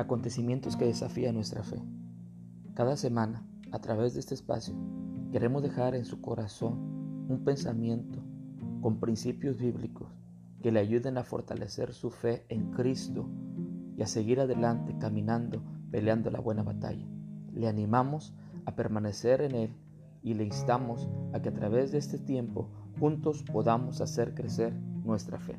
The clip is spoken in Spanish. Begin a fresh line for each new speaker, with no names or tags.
acontecimientos que desafían nuestra fe. Cada semana, a través de este espacio, queremos dejar en su corazón un pensamiento con principios bíblicos que le ayuden a fortalecer su fe en Cristo y a seguir adelante caminando, peleando la buena batalla. Le animamos a permanecer en Él y le instamos a que a través de este tiempo juntos podamos hacer crecer nuestra fe.